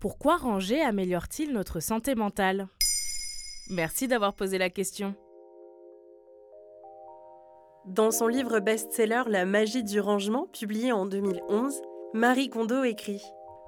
Pourquoi ranger améliore-t-il notre santé mentale? Merci d'avoir posé la question. Dans son livre best-seller La magie du rangement, publié en 2011, Marie Kondo écrit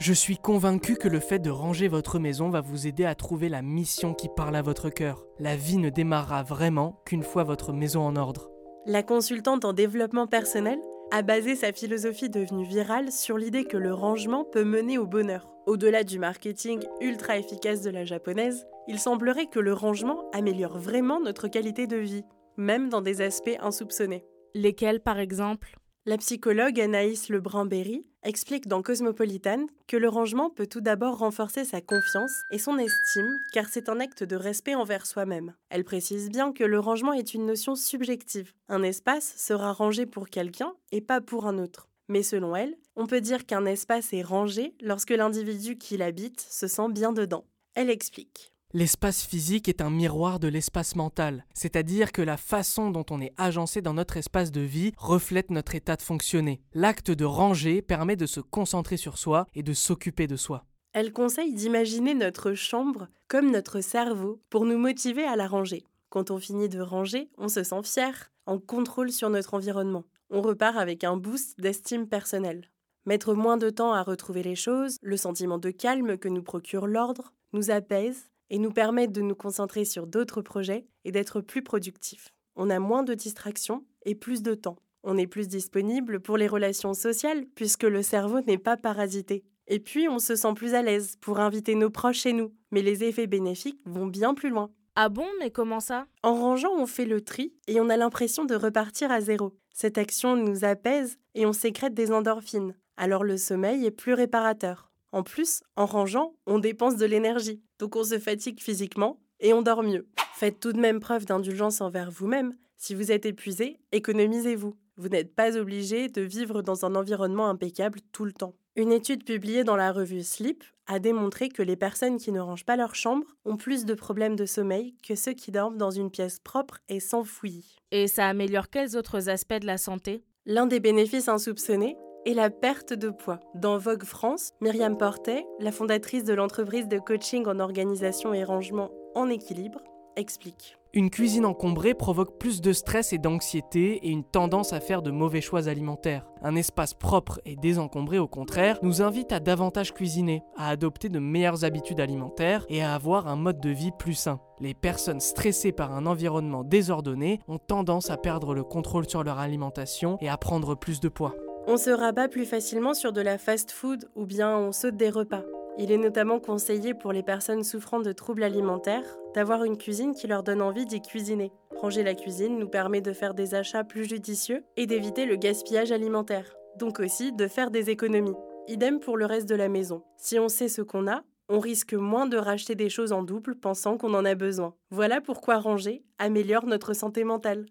Je suis convaincue que le fait de ranger votre maison va vous aider à trouver la mission qui parle à votre cœur. La vie ne démarrera vraiment qu'une fois votre maison en ordre. La consultante en développement personnel a basé sa philosophie devenue virale sur l'idée que le rangement peut mener au bonheur. Au-delà du marketing ultra efficace de la japonaise, il semblerait que le rangement améliore vraiment notre qualité de vie, même dans des aspects insoupçonnés. Lesquels, par exemple? La psychologue Anaïs Lebrun-Berry explique dans Cosmopolitan que le rangement peut tout d'abord renforcer sa confiance et son estime, car c'est un acte de respect envers soi-même. Elle précise bien que le rangement est une notion subjective. Un espace sera rangé pour quelqu'un et pas pour un autre. Mais selon elle, on peut dire qu'un espace est rangé lorsque l'individu qui l'habite se sent bien dedans. Elle explique. L'espace physique est un miroir de l'espace mental, c'est-à-dire que la façon dont on est agencé dans notre espace de vie reflète notre état de fonctionner. L'acte de ranger permet de se concentrer sur soi et de s'occuper de soi. Elle conseille d'imaginer notre chambre comme notre cerveau pour nous motiver à la ranger. Quand on finit de ranger, on se sent fier, en contrôle sur notre environnement. On repart avec un boost d'estime personnelle. Mettre moins de temps à retrouver les choses, le sentiment de calme que nous procure l'ordre, nous apaise et nous permet de nous concentrer sur d'autres projets et d'être plus productifs. On a moins de distractions et plus de temps. On est plus disponible pour les relations sociales puisque le cerveau n'est pas parasité. Et puis on se sent plus à l'aise pour inviter nos proches chez nous. Mais les effets bénéfiques vont bien plus loin. Ah bon, mais comment ça? En rangeant, on fait le tri et on a l'impression de repartir à zéro. Cette action nous apaise et on sécrète des endorphines. Alors le sommeil est plus réparateur. En plus, en rangeant, on dépense de l'énergie, donc on se fatigue physiquement et on dort mieux. Faites tout de même preuve d'indulgence envers vous-même. Si vous êtes épuisé, économisez-vous. Vous, n'êtes pas obligé de vivre dans un environnement impeccable tout le temps. Une étude publiée dans la revue Sleep a démontré que les personnes qui ne rangent pas leur chambre ont plus de problèmes de sommeil que ceux qui dorment dans une pièce propre et sans fouillis. Et ça améliore quels autres aspects de la santé? L'un des bénéfices insoupçonnés et la perte de poids. Dans Vogue France, Myriam Portet, la fondatrice de l'entreprise de coaching en organisation et rangement en équilibre, explique. Une cuisine encombrée provoque plus de stress et d'anxiété et une tendance à faire de mauvais choix alimentaires. Un espace propre et désencombré, au contraire, nous invite à davantage cuisiner, à adopter de meilleures habitudes alimentaires et à avoir un mode de vie plus sain. Les personnes stressées par un environnement désordonné ont tendance à perdre le contrôle sur leur alimentation et à prendre plus de poids. On se rabat plus facilement sur de la fast-food ou bien on saute des repas. Il est notamment conseillé pour les personnes souffrant de troubles alimentaires d'avoir une cuisine qui leur donne envie d'y cuisiner. Ranger la cuisine nous permet de faire des achats plus judicieux et d'éviter le gaspillage alimentaire, donc aussi de faire des économies. Idem pour le reste de la maison. Si on sait ce qu'on a, on risque moins de racheter des choses en double pensant qu'on en a besoin. Voilà pourquoi ranger améliore notre santé mentale.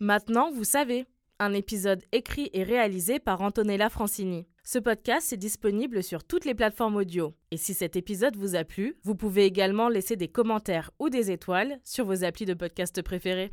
Maintenant, vous savez un épisode écrit et réalisé par Antonella Francini. Ce podcast est disponible sur toutes les plateformes audio. Et si cet épisode vous a plu, vous pouvez également laisser des commentaires ou des étoiles sur vos applis de podcast préférés.